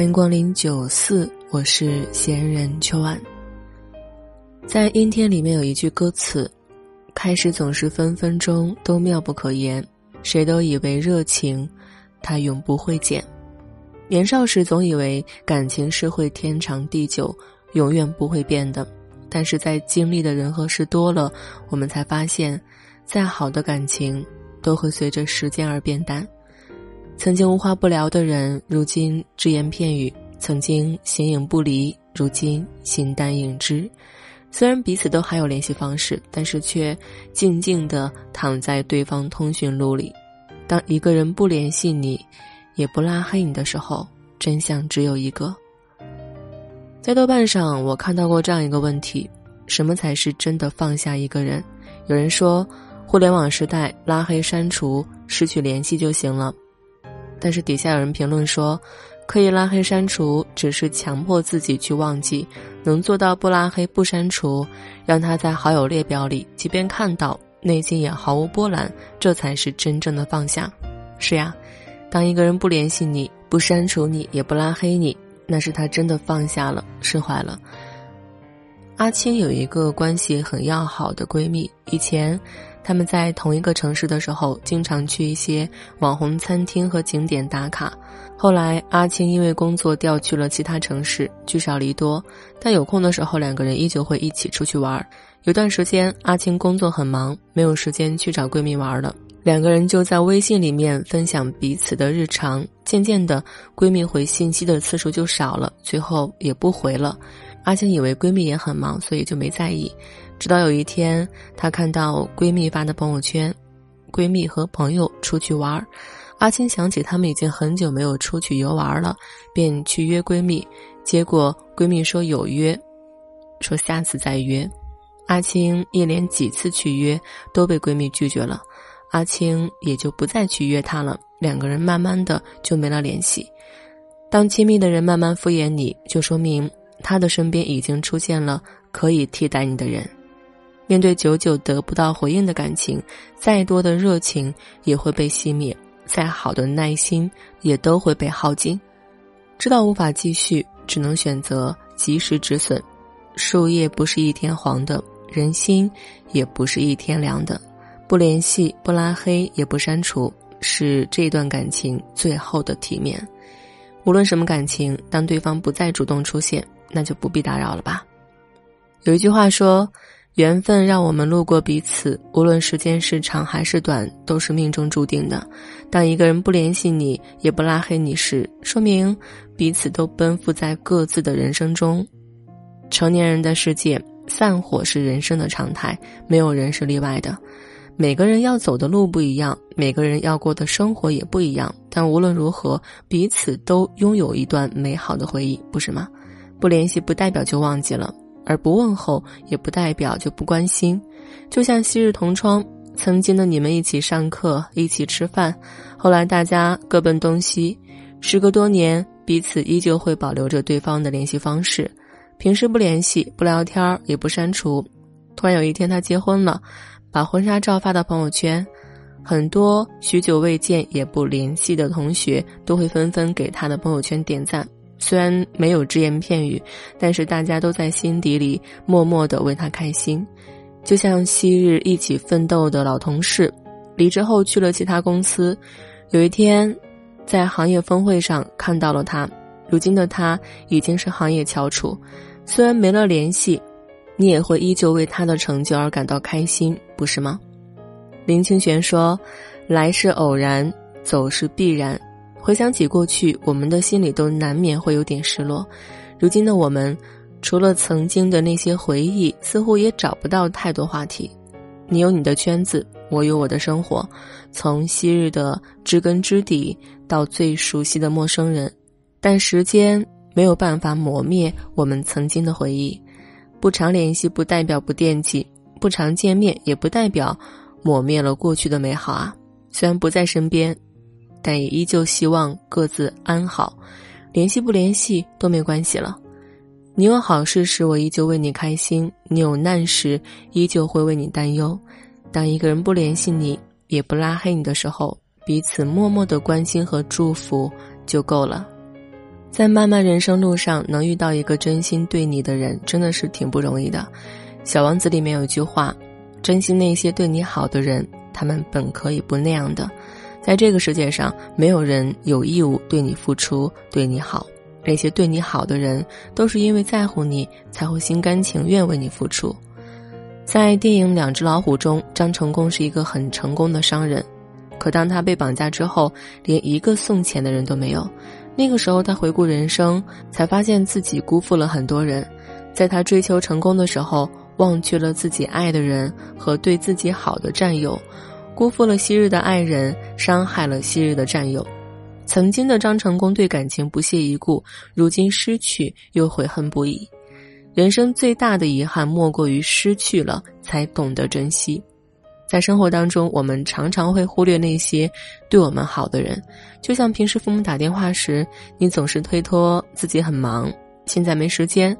欢迎光临九四，我是闲人秋晚。在阴天里面有一句歌词：“开始总是分分钟都妙不可言，谁都以为热情，它永不会减。年少时总以为感情是会天长地久，永远不会变的。但是在经历的人和事多了，我们才发现，再好的感情都会随着时间而变淡。”曾经无话不聊的人，如今只言片语；曾经形影不离，如今形单影只。虽然彼此都还有联系方式，但是却静静地躺在对方通讯录里。当一个人不联系你，也不拉黑你的时候，真相只有一个。在豆瓣上，我看到过这样一个问题：什么才是真的放下一个人？有人说，互联网时代，拉黑、删除、失去联系就行了。但是底下有人评论说，可以拉黑删除，只是强迫自己去忘记；能做到不拉黑不删除，让他在好友列表里，即便看到，内心也毫无波澜，这才是真正的放下。是呀，当一个人不联系你，不删除你，也不拉黑你，那是他真的放下了，释怀了。阿青有一个关系很要好的闺蜜，以前。他们在同一个城市的时候，经常去一些网红餐厅和景点打卡。后来，阿青因为工作调去了其他城市，聚少离多，但有空的时候，两个人依旧会一起出去玩。有段时间，阿青工作很忙，没有时间去找闺蜜玩了，两个人就在微信里面分享彼此的日常。渐渐的，闺蜜回信息的次数就少了，最后也不回了。阿青以为闺蜜也很忙，所以就没在意。直到有一天，她看到闺蜜发的朋友圈，闺蜜和朋友出去玩儿。阿青想起他们已经很久没有出去游玩了，便去约闺蜜。结果闺蜜说有约，说下次再约。阿青一连几次去约都被闺蜜拒绝了，阿青也就不再去约她了。两个人慢慢的就没了联系。当亲密的人慢慢敷衍你，就说明他的身边已经出现了可以替代你的人。面对久久得不到回应的感情，再多的热情也会被熄灭，再好的耐心也都会被耗尽。知道无法继续，只能选择及时止损。树叶不是一天黄的，人心也不是一天凉的。不联系，不拉黑，也不删除，是这段感情最后的体面。无论什么感情，当对方不再主动出现，那就不必打扰了吧。有一句话说。缘分让我们路过彼此，无论时间是长还是短，都是命中注定的。当一个人不联系你，也不拉黑你时，说明彼此都奔赴在各自的人生中。成年人的世界，散伙是人生的常态，没有人是例外的。每个人要走的路不一样，每个人要过的生活也不一样。但无论如何，彼此都拥有一段美好的回忆，不是吗？不联系不代表就忘记了。而不问候，也不代表就不关心。就像昔日同窗，曾经的你们一起上课，一起吃饭，后来大家各奔东西。时隔多年，彼此依旧会保留着对方的联系方式，平时不联系、不聊天也不删除。突然有一天他结婚了，把婚纱照发到朋友圈，很多许久未见也不联系的同学都会纷纷给他的朋友圈点赞。虽然没有只言片语，但是大家都在心底里默默的为他开心。就像昔日一起奋斗的老同事，离职后去了其他公司。有一天，在行业峰会上看到了他。如今的他已经是行业翘楚，虽然没了联系，你也会依旧为他的成就而感到开心，不是吗？林清玄说：“来是偶然，走是必然。”回想起过去，我们的心里都难免会有点失落。如今的我们，除了曾经的那些回忆，似乎也找不到太多话题。你有你的圈子，我有我的生活。从昔日的知根知底，到最熟悉的陌生人，但时间没有办法磨灭我们曾经的回忆。不常联系不代表不惦记，不常见面也不代表抹灭了过去的美好啊。虽然不在身边，但也依旧希望各自安好。联系不联系都没关系了。你有好事时，我依旧为你开心；你有难时，依旧会为你担忧。当一个人不联系你，也不拉黑你的时候，彼此默默的关心和祝福就够了。在漫漫人生路上，能遇到一个真心对你的人，真的是挺不容易的。《小王子》里面有句话：“珍惜那些对你好的人，他们本可以不那样的。”在这个世界上，没有人有义务对你付出、对你好。那些对你好的人，都是因为在乎你，才会心甘情愿为你付出。在电影《两只老虎》中，张成功是一个很成功的商人，可当他被绑架之后，连一个送钱的人都没有。那个时候，他回顾人生，才发现自己辜负了很多人。在他追求成功的时候，忘却了自己爱的人和对自己好的战友，辜负了昔日的爱人，伤害了昔日的战友。曾经的张成功对感情不屑一顾，如今失去又悔恨不已。人生最大的遗憾，莫过于失去了才懂得珍惜。在生活当中，我们常常会忽略那些对我们好的人，就像平时父母打电话时，你总是推脱自己很忙，现在没时间；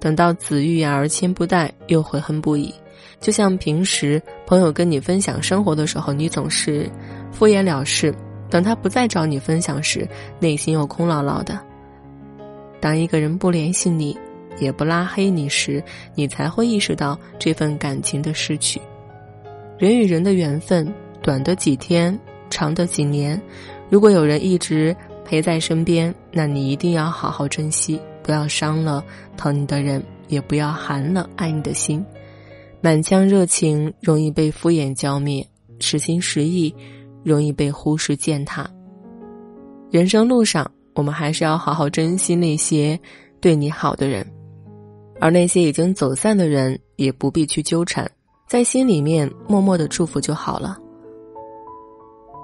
等到子欲养而亲不待，又悔恨不已。就像平时朋友跟你分享生活的时候，你总是敷衍了事；等他不再找你分享时，内心又空落落的。当一个人不联系你，也不拉黑你时，你才会意识到这份感情的失去。人与人的缘分，短的几天，长的几年。如果有人一直陪在身边，那你一定要好好珍惜，不要伤了疼你的人，也不要寒了爱你的心。满腔热情容易被敷衍浇灭，实心实意容易被忽视践踏。人生路上，我们还是要好好珍惜那些对你好的人，而那些已经走散的人，也不必去纠缠。在心里面默默的祝福就好了。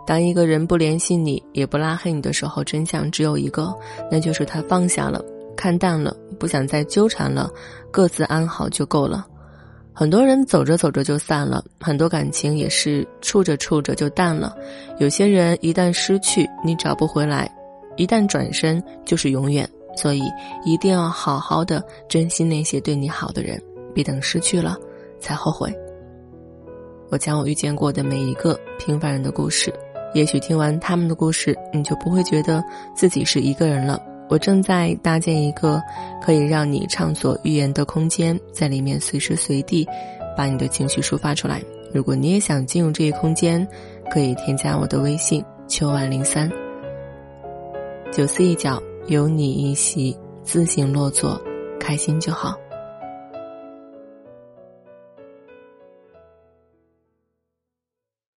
当一个人不联系你，也不拉黑你的时候，真相只有一个，那就是他放下了，看淡了，不想再纠缠了，各自安好就够了。很多人走着走着就散了，很多感情也是处着处着就淡了。有些人一旦失去，你找不回来；一旦转身，就是永远。所以一定要好好的珍惜那些对你好的人，别等失去了才后悔。我将我遇见过的每一个平凡人的故事，也许听完他们的故事，你就不会觉得自己是一个人了。我正在搭建一个可以让你畅所欲言的空间，在里面随时随地把你的情绪抒发出来。如果你也想进入这一空间，可以添加我的微信秋晚零三。九四一角有你一席，自行落座，开心就好。